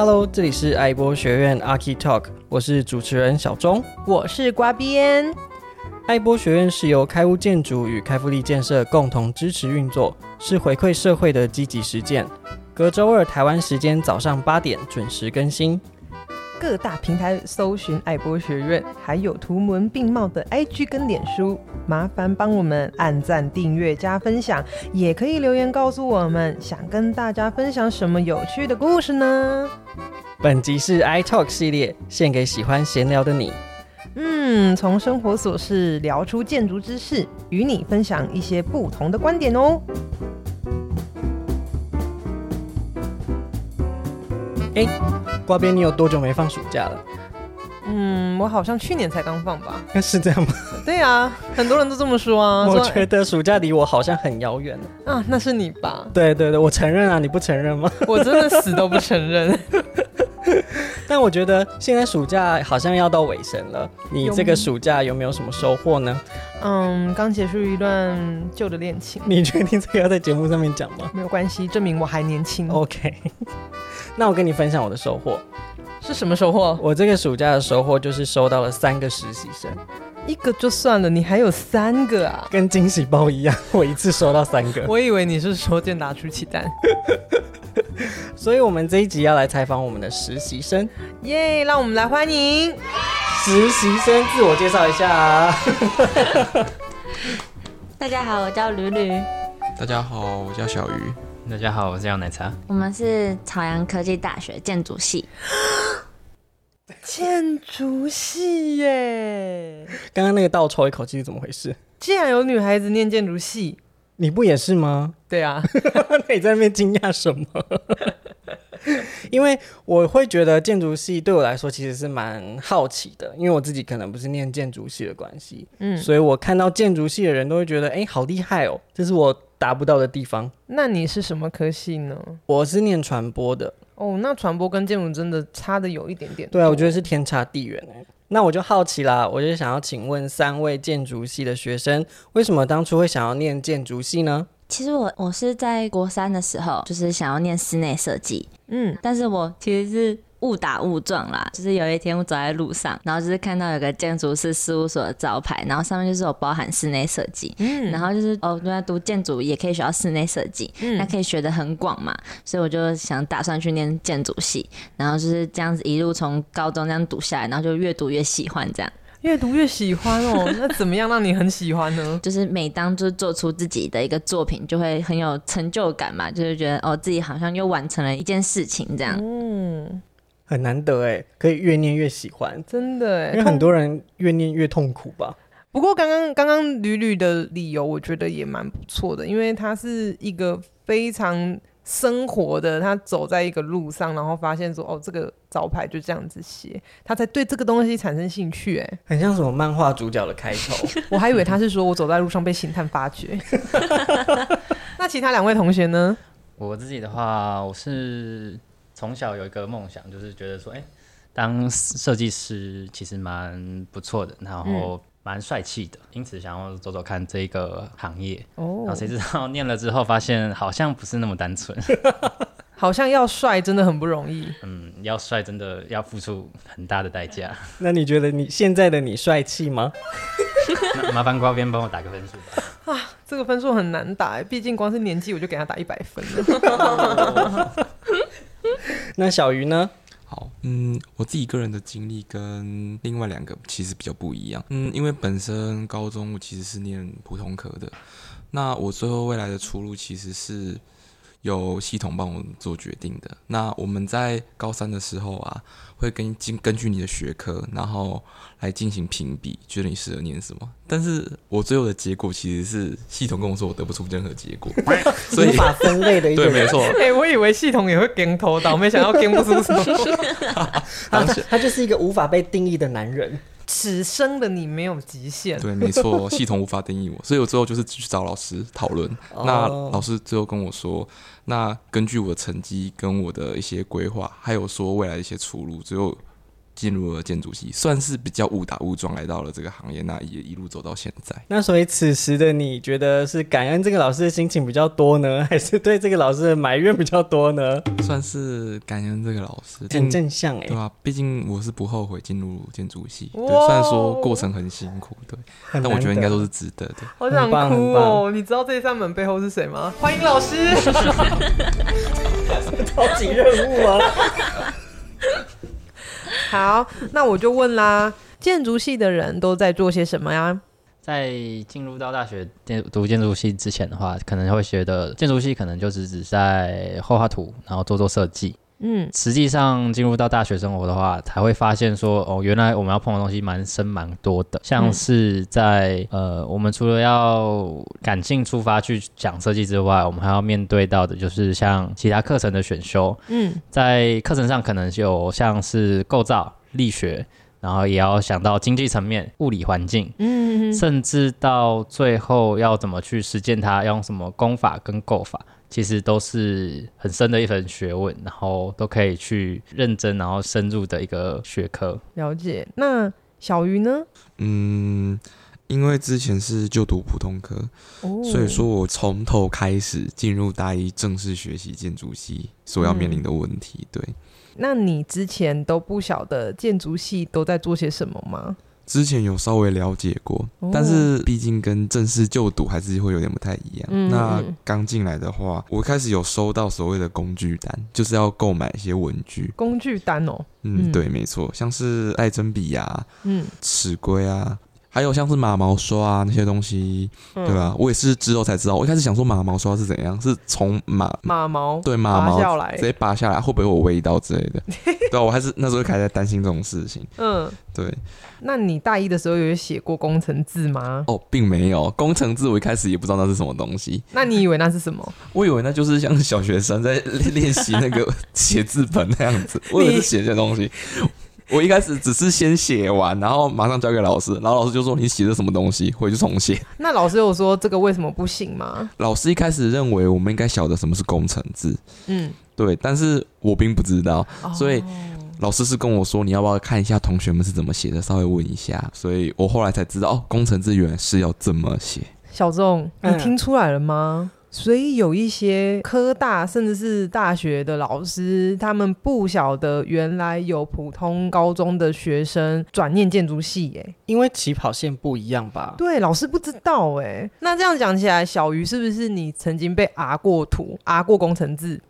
Hello，这里是爱播学院 Archi Talk，我是主持人小钟，我是瓜边。爱播学院是由开屋建筑与开复力建设共同支持运作，是回馈社会的积极实践。隔周二台湾时间早上八点准时更新。各大平台搜寻爱播学院，还有图文并茂的 IG 跟脸书，麻烦帮我们按赞、订阅、加分享，也可以留言告诉我们，想跟大家分享什么有趣的故事呢？本集是 I Talk 系列，献给喜欢闲聊的你。嗯，从生活琐事聊出建筑知识，与你分享一些不同的观点哦。欸呱编，你有多久没放暑假了？嗯，我好像去年才刚放吧。是这样吗？对啊，很多人都这么说啊。我觉得暑假离我好像很遥远。啊，那是你吧？对对对，我承认啊，你不承认吗？我真的死都不承认。但我觉得现在暑假好像要到尾声了，你这个暑假有没有什么收获呢？嗯，刚结束一段旧的恋情。你确定这个要在节目上面讲吗？没有关系，证明我还年轻。OK。那我跟你分享我的收获是什么收获？我这个暑假的收获就是收到了三个实习生，一个就算了，你还有三个啊？跟惊喜包一样，我一次收到三个。我以为你是说健达出奇蛋，所以我们这一集要来采访我们的实习生，耶！让我们来欢迎实习生自我介绍一下啊。大家好，我叫吕吕。大家好，我叫小鱼。大家好，我是杨奶茶。我们是朝阳科技大学建筑系。建筑系耶！刚刚那个倒抽一口气是怎么回事？竟然有女孩子念建筑系，你不也是吗？对啊，那你在那边惊讶什么？因为我会觉得建筑系对我来说其实是蛮好奇的，因为我自己可能不是念建筑系的关系，嗯，所以我看到建筑系的人都会觉得，哎、欸，好厉害哦，这是我达不到的地方。那你是什么科系呢？我是念传播的。哦，那传播跟建筑真的差的有一点点。对啊，我觉得是天差地远哎。那我就好奇啦，我就想要请问三位建筑系的学生，为什么当初会想要念建筑系呢？其实我我是在国三的时候，就是想要念室内设计，嗯，但是我其实是误打误撞啦，就是有一天我走在路上，然后就是看到有个建筑师事务所的招牌，然后上面就是有包含室内设计，嗯，然后就是哦，原来读建筑也可以学到室内设计，嗯，那可以学的很广嘛，所以我就想打算去念建筑系，然后就是这样子一路从高中这样读下来，然后就越读越喜欢这样。越读越喜欢哦，那怎么样让你很喜欢呢？就是每当就是做出自己的一个作品，就会很有成就感嘛，就是觉得哦，自己好像又完成了一件事情这样。嗯，很难得哎，可以越念越喜欢，真的哎，因为很多人越念越痛苦吧。不过刚刚刚刚屡屡的理由，我觉得也蛮不错的，因为他是一个非常。生活的他走在一个路上，然后发现说：“哦，这个招牌就这样子写。”他才对这个东西产生兴趣。哎，很像什么漫画主角的开头。我还以为他是说我走在路上被星探发掘。那其他两位同学呢？我自己的话，我是从小有一个梦想，就是觉得说，哎、欸，当设计师其实蛮不错的。然后。蛮帅气的，因此想要走走看这个行业。哦，然后谁知道念了之后，发现好像不是那么单纯。好像要帅真的很不容易。嗯，要帅真的要付出很大的代价。那你觉得你现在的你帅气吗？麻烦瓜边帮我打个分数吧。啊，这个分数很难打，毕竟光是年纪我就给他打一百分了。那小鱼呢？好，嗯，我自己个人的经历跟另外两个其实比较不一样，嗯，因为本身高中我其实是念普通科的，那我最后未来的出路其实是。由系统帮我们做决定的。那我们在高三的时候啊，会根根根据你的学科，然后来进行评比，觉得你适合念什么。但是我最后的结果其实是系统跟我说我得不出任何结果，所以无法分类的一个。对，没错。哎、欸，我以为系统也会跟头到，没想到跟不出什么。他他就是一个无法被定义的男人。此生的你没有极限。对，没错，系统无法定义我，所以我最后就是去找老师讨论。Oh. 那老师最后跟我说，那根据我的成绩跟我的一些规划，还有说未来的一些出路，最后进入了建筑系，算是比较误打误撞来到了这个行业，那也一路走到现在。那所以此时的你觉得是感恩这个老师的心情比较多呢，还是对这个老师的埋怨比较多呢？算是感恩这个老师，很正向哎、欸，对吧、啊？毕竟我是不后悔进入建筑系，对，虽然说过程很辛苦，对，但我觉得应该都是值得的。好想哭哦！你知道这扇门背后是谁吗？欢迎老师，超级任务啊！好，那我就问啦，建筑系的人都在做些什么呀？在进入到大学建读建筑系之前的话，可能会学的建筑系可能就是只是在画画图，然后做做设计。嗯，实际上进入到大学生活的话，才会发现说，哦，原来我们要碰的东西蛮深蛮多的。像是在、嗯、呃，我们除了要感性出发去讲设计之外，我们还要面对到的就是像其他课程的选修。嗯，在课程上可能有像是构造、力学，然后也要想到经济层面、物理环境。嗯，甚至到最后要怎么去实践它，要用什么功法跟构法。其实都是很深的一门学问，然后都可以去认真，然后深入的一个学科。了解。那小鱼呢？嗯，因为之前是就读普通科，哦、所以说我从头开始进入大一正式学习建筑系所要面临的问题。嗯、对。那你之前都不晓得建筑系都在做些什么吗？之前有稍微了解过，哦、但是毕竟跟正式就读还是会有点不太一样。嗯、那刚进来的话，我开始有收到所谓的工具单，就是要购买一些文具。工具单哦，嗯，对，没错，像是带针笔呀，嗯，尺规啊。还有像是马毛刷啊那些东西，嗯、对吧？我也是之后才知道。我一开始想说马毛刷是怎样，是从马马毛对马毛直接拔下来，会不会有味道之类的？对，我还是那时候开始在担心这种事情。嗯，对。那你大一的时候有写过工程字吗？哦，并没有。工程字我一开始也不知道那是什么东西。那你以为那是什么？我以为那就是像小学生在练习那个 写字本那样子，我以为是写这些东西。我一开始只是先写完，然后马上交给老师，然后老师就说，你写的什么东西，回去重写。那老师有说这个为什么不行吗？老师一开始认为我们应该晓得什么是工程字，嗯，对，但是我并不知道，所以老师是跟我说，你要不要看一下同学们是怎么写的，稍微问一下。所以我后来才知道，哦，工程字原来是要这么写。小仲，你听出来了吗？嗯所以有一些科大甚至是大学的老师，他们不晓得原来有普通高中的学生转念建筑系，哎，因为起跑线不一样吧？对，老师不知道，哎，那这样讲起来，小鱼是不是你曾经被 R 过图、R 过工程字？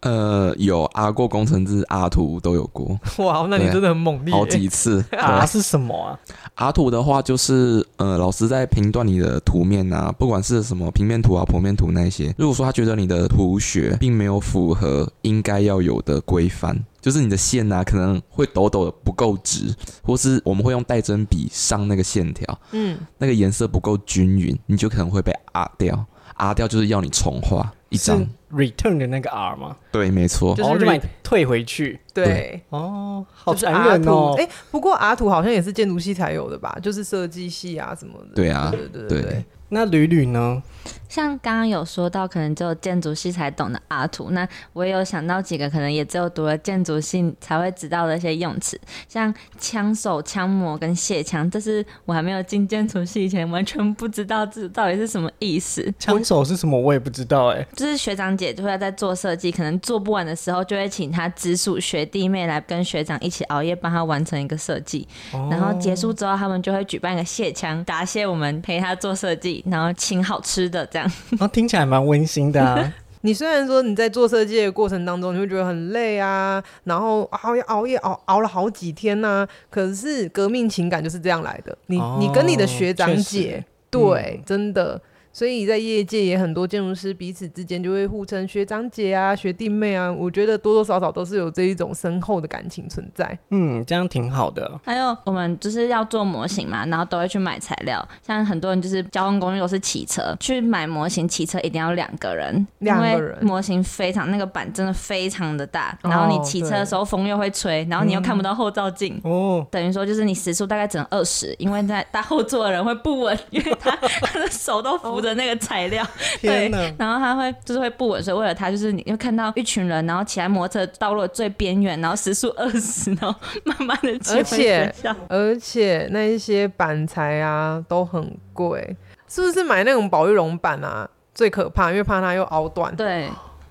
呃，有 R 过工程字，R 图都有过。哇，那你真的很猛烈，好几次。R 是什么啊？R 图的话，就是呃，老师在评断你的图面啊，不管是什么平面图啊、剖面图那些，如果说他觉得你的图学并没有符合应该要有的规范，就是你的线啊可能会抖抖的不够直，或是我们会用带针笔上那个线条，嗯，那个颜色不够均匀，你就可能会被啊掉。啊掉就是要你重画一张。Return 的那个 R 吗？对，没错，然后就把你退回去。对，哦，好残忍哦。哎、欸，不过阿土好像也是建筑系才有的吧？就是设计系啊什么的。对啊，对对对，对。那吕吕呢？像刚刚有说到，可能只有建筑系才懂的阿土。那我也有想到几个，可能也只有读了建筑系才会知道的一些用词，像枪手、枪模跟卸枪，这是我还没有进建筑系以前完全不知道这到底是什么意思。枪手是什么？我也不知道哎、欸。就是学长姐就会在做设计，可能做不完的时候，就会请他直属学弟妹来跟学长一起熬夜帮他完成一个设计。哦、然后结束之后，他们就会举办一个谢枪，答谢我们陪他做设计，然后请好吃的这样。哦，听起来蛮温馨的啊。你虽然说你在做设计的过程当中，你会觉得很累啊，然后熬夜熬夜熬熬了好几天呐、啊，可是革命情感就是这样来的。你、哦、你跟你的学长姐，对，嗯、真的。所以在业界也很多建筑师彼此之间就会互称学长姐啊、学弟妹啊，我觉得多多少少都是有这一种深厚的感情存在。嗯，这样挺好的。还有我们就是要做模型嘛，然后都会去买材料。像很多人就是交通工具都是骑车去买模型，骑车一定要两个人，两个人。模型非常那个板真的非常的大，然后你骑车的时候风又会吹，然后你又看不到后照镜，哦、嗯，等于说就是你时速大概只能二十，因为在大后座的人会不稳，因为他 他的手都扶着。的那个材料，对，然后他会就是会不稳，所以为了他，就是你会看到一群人，然后骑在摩托车道路的最边缘，然后时速二十，然后慢慢的骑回学校，而且而且那一些板材啊都很贵，是不是买那种保育龙板啊最可怕，因为怕它又凹断。对，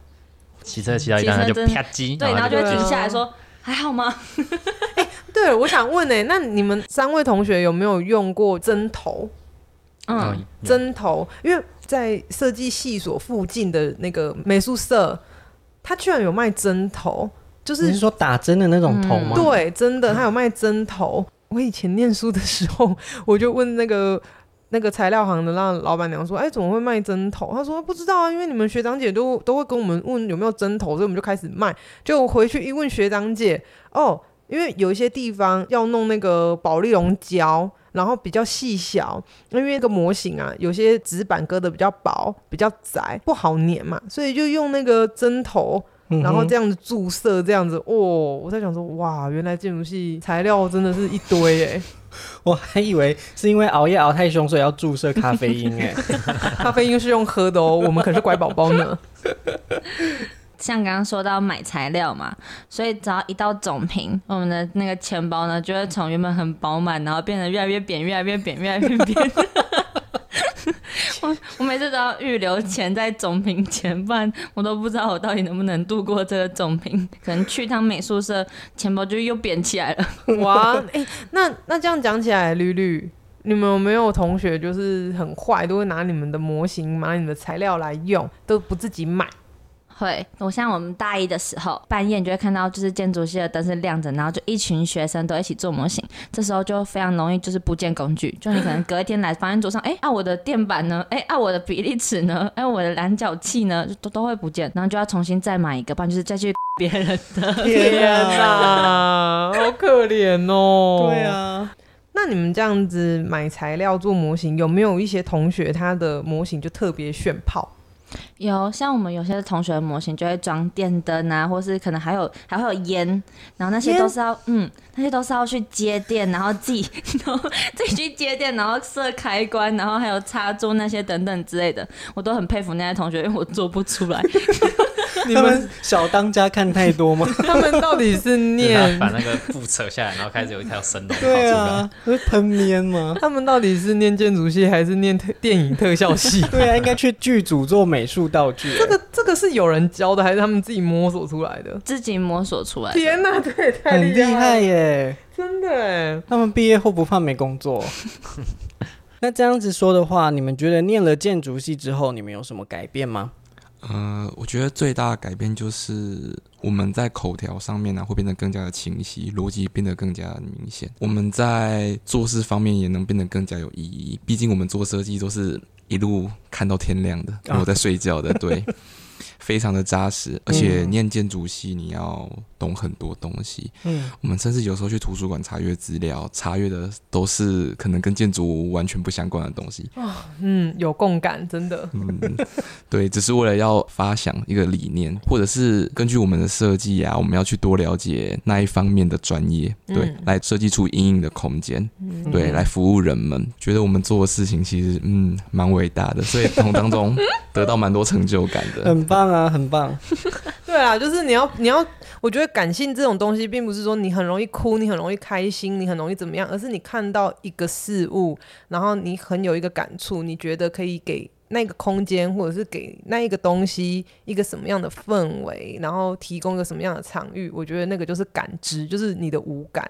骑车骑到一半就啪叽，对，然后就会停下来说、啊、还好吗？欸、对，我想问呢、欸，那你们三位同学有没有用过针头？嗯，针头，因为在设计系所附近的那个美术社，他居然有卖针头，就是你是说打针的那种头吗？嗯、对，真的，他有卖针头。我以前念书的时候，我就问那个那个材料行的那老板娘说：“哎、欸，怎么会卖针头？”他说：“不知道啊，因为你们学长姐都都会跟我们问有没有针头，所以我们就开始卖。就回去一问学长姐，哦，因为有一些地方要弄那个保利龙胶。”然后比较细小，因为那个模型啊，有些纸板割的比较薄、比较窄，不好粘嘛，所以就用那个针头，然后这样子注射，这样子哦。我在想说，哇，原来建筑系材料真的是一堆哎，我还以为是因为熬夜熬太凶，所以要注射咖啡因哎，咖啡因是用喝的哦，我们可是乖宝宝呢。像刚刚说到买材料嘛，所以只要一到总评，我们的那个钱包呢，就会从原本很饱满，然后变得越来越扁，越来越扁，越来越扁。我我每次都要预留钱在总评前，不然我都不知道我到底能不能度过这个总评。可能去趟美术社，钱包就又扁起来了。哇，哎、那那这样讲起来，绿绿，你们有没有同学就是很坏，都会拿你们的模型、拿你们的材料来用，都不自己买？会，我像我们大一的时候，半夜你就会看到，就是建筑系的灯是亮着，然后就一群学生都一起做模型，这时候就非常容易就是不见工具，就你可能隔一天来发现桌上，哎，啊我的垫板呢？哎，啊我的比例尺呢？哎，我的量角器呢？就都都会不见，然后就要重新再买一个，不然就是再去别人的。天哪，好可怜哦。对啊，那你们这样子买材料做模型，有没有一些同学他的模型就特别炫炮？有，像我们有些同学模型就会装电灯啊，或是可能还有还会有烟，然后那些都是要嗯，那些都是要去接电，然后自己 然后自己去接电，然后设开关，然后还有插座那些等等之类的，我都很佩服那些同学，因为我做不出来。你们小当家看太多吗？他们到底是念把那个布扯下来，然后开始有一条神龙跑出来？对啊，会喷烟吗？他们到底是念建筑系还是念特电影特效系？对啊，应该去剧组做美术道具。这个这个是有人教的，还是他们自己摸索出来的？自己摸索出来的。天哪，这也太厉害，害耶！真的哎，他们毕业后不怕没工作。那这样子说的话，你们觉得念了建筑系之后，你们有什么改变吗？呃，我觉得最大的改变就是我们在口条上面呢、啊，会变得更加的清晰，逻辑变得更加的明显。我们在做事方面也能变得更加有意义。毕竟我们做设计都是一路看到天亮的，我在睡觉的，对。非常的扎实，而且念建筑系你要懂很多东西。嗯，我们甚至有时候去图书馆查阅资料，查阅的都是可能跟建筑完全不相关的东西。嗯，有共感，真的。嗯，对，只是为了要发想一个理念，或者是根据我们的设计啊，我们要去多了解那一方面的专业，对，嗯、来设计出阴影的空间，嗯、对，来服务人们。觉得我们做的事情其实嗯蛮伟大的，所以从当中 得到蛮多成就感的。很棒啊！啊很棒，对啊，就是你要你要，我觉得感性这种东西，并不是说你很容易哭，你很容易开心，你很容易怎么样，而是你看到一个事物，然后你很有一个感触，你觉得可以给那个空间，或者是给那一个东西一个什么样的氛围，然后提供一个什么样的场域，我觉得那个就是感知，就是你的五感。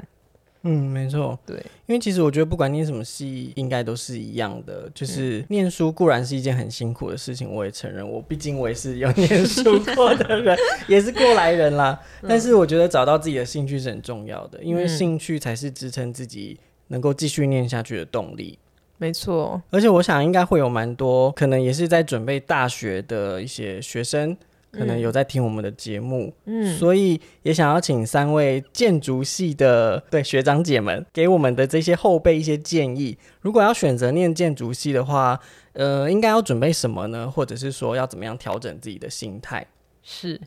嗯，没错，对，因为其实我觉得不管念什么系，应该都是一样的，就是念书固然是一件很辛苦的事情，我也承认，我毕竟我也是有念书过的人，也是过来人啦。但是我觉得找到自己的兴趣是很重要的，因为兴趣才是支撑自己能够继续念下去的动力。没错，而且我想应该会有蛮多可能也是在准备大学的一些学生。可能有在听我们的节目，嗯，所以也想要请三位建筑系的对学长姐们给我们的这些后辈一些建议。如果要选择念建筑系的话，呃，应该要准备什么呢？或者是说要怎么样调整自己的心态？是，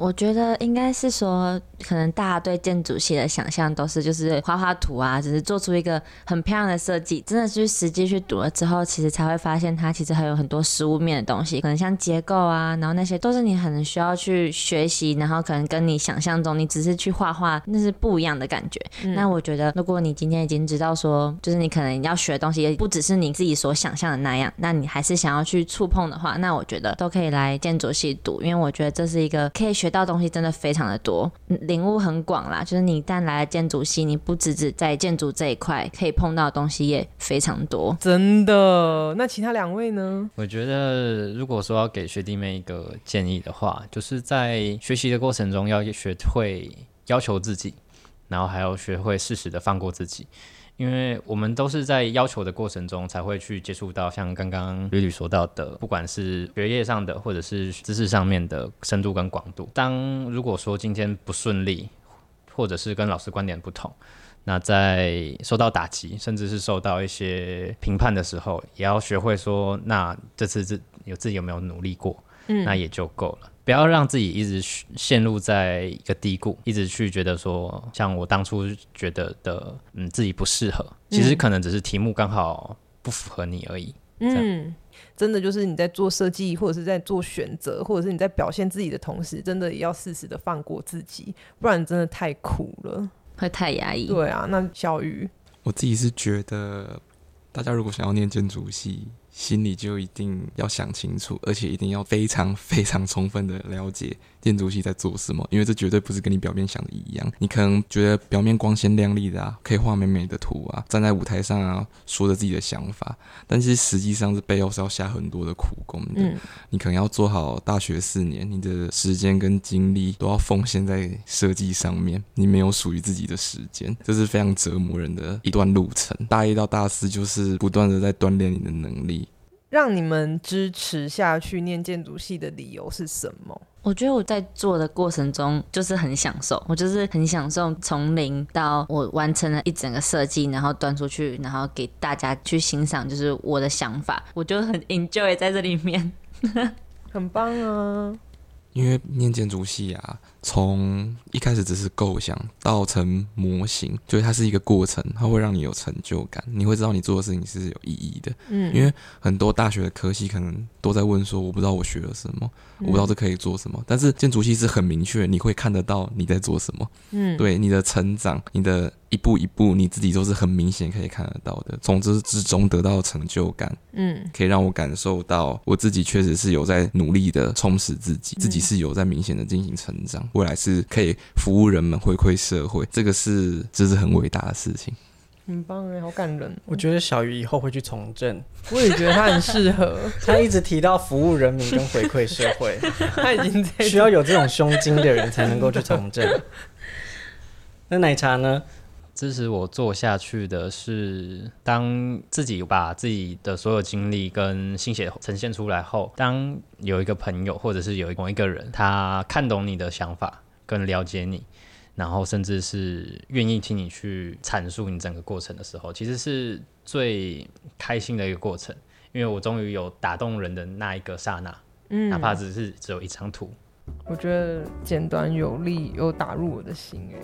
我觉得应该是说，可能大家对建筑系的想象都是就是画画图啊，只是做出一个很漂亮的设计。真的是实际去读了之后，其实才会发现它其实还有很多实物面的东西，可能像结构啊，然后那些都是你很需要去学习，然后可能跟你想象中你只是去画画那是不一样的感觉。嗯、那我觉得，如果你今天已经知道说，就是你可能要学的东西也不只是你自己所想象的那样，那你还是想要去触碰的话，那我觉得都可以来建筑系读，因为我觉得这是一个可以学。到东西真的非常的多，领悟很广啦。就是你一旦来了建筑系，你不只只在建筑这一块可以碰到的东西也非常多。真的？那其他两位呢？我觉得，如果说要给学弟妹一个建议的话，就是在学习的过程中要学会要求自己，然后还要学会适时的放过自己。因为我们都是在要求的过程中，才会去接触到像刚刚吕吕说到的，不管是学业上的，或者是知识上面的深度跟广度。当如果说今天不顺利，或者是跟老师观点不同，那在受到打击，甚至是受到一些评判的时候，也要学会说，那这次自有自己有没有努力过，嗯，那也就够了。不要让自己一直陷入在一个低谷，一直去觉得说，像我当初觉得的，嗯，自己不适合，其实可能只是题目刚好不符合你而已。嗯，真的就是你在做设计，或者是在做选择，或者是你在表现自己的同时，真的也要适时的放过自己，不然真的太苦了，会太压抑。对啊，那小鱼，我自己是觉得，大家如果想要念建筑系。心里就一定要想清楚，而且一定要非常非常充分的了解建筑系在做什么，因为这绝对不是跟你表面想的一样。你可能觉得表面光鲜亮丽的啊，可以画美美的图啊，站在舞台上啊，说着自己的想法，但是实际上是背后是要下很多的苦功的。嗯，你可能要做好大学四年，你的时间跟精力都要奉献在设计上面，你没有属于自己的时间，这是非常折磨人的一段路程。大一到大四就是不断的在锻炼你的能力。让你们支持下去念建筑系的理由是什么？我觉得我在做的过程中就是很享受，我就是很享受从零到我完成了一整个设计，然后端出去，然后给大家去欣赏，就是我的想法，我就很 enjoy 在这里面，很棒啊！因为念建筑系啊，从一开始只是构想到成模型，就是它是一个过程，它会让你有成就感，你会知道你做的事情是有意义的。嗯，因为很多大学的科系可能都在问说，我不知道我学了什么，我不知道这可以做什么，但是建筑系是很明确，你会看得到你在做什么。嗯，对，你的成长，你的。一步一步，你自己都是很明显可以看得到的，从这之中得到成就感，嗯，可以让我感受到我自己确实是有在努力的充实自己，自己是有在明显的进行成长，未来是可以服务人们、回馈社会，这个是这是很伟大的事情。很棒哎，好感人。我觉得小鱼以后会去从政，我也觉得他很适合。他一直提到服务人民跟回馈社会，他已经在需要有这种胸襟的人才能够去从政。那奶茶呢？支持我做下去的是，当自己把自己的所有经历跟心血呈现出来后，当有一个朋友或者是有某一个人，他看懂你的想法，更了解你，然后甚至是愿意听你去阐述你整个过程的时候，其实是最开心的一个过程，因为我终于有打动人的那一个刹那，嗯，哪怕只是只有一张图。我觉得简短有力，又打入我的心哎。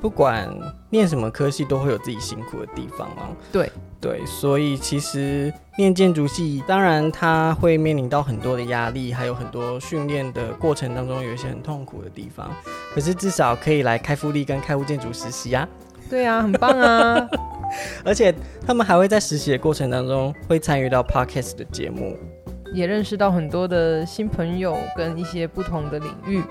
不管念什么科系，都会有自己辛苦的地方嘛。对对，所以其实念建筑系，当然他会面临到很多的压力，还有很多训练的过程当中有一些很痛苦的地方。可是至少可以来开复利跟开物建筑实习啊。对啊，很棒啊！而且他们还会在实习的过程当中会参与到 Podcast 的节目。也认识到很多的新朋友跟一些不同的领域。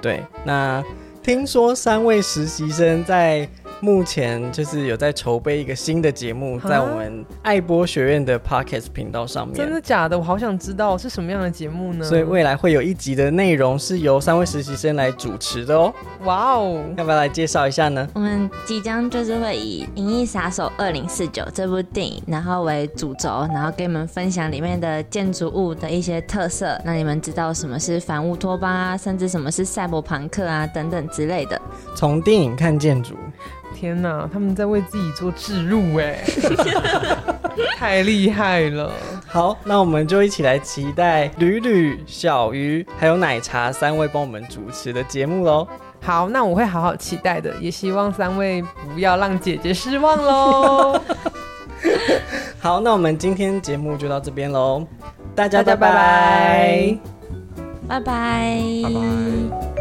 对，那听说三位实习生在。目前就是有在筹备一个新的节目，在我们爱播学院的 Podcast 频道上面。真的假的？我好想知道是什么样的节目呢？所以未来会有一集的内容是由三位实习生来主持的哦。哇哦！要不要来介绍一下呢？我们即将就是会以《银翼杀手二零四九》这部电影，然后为主轴，然后给你们分享里面的建筑物的一些特色，让你们知道什么是反乌托邦啊，甚至什么是赛博朋克啊等等之类的。从电影看建筑。天呐，他们在为自己做置入哎！太厉害了。好，那我们就一起来期待吕吕、小鱼还有奶茶三位帮我们主持的节目喽。好，那我会好好期待的，也希望三位不要让姐姐失望喽。好，那我们今天节目就到这边喽，大家拜拜，拜拜，拜拜。拜拜。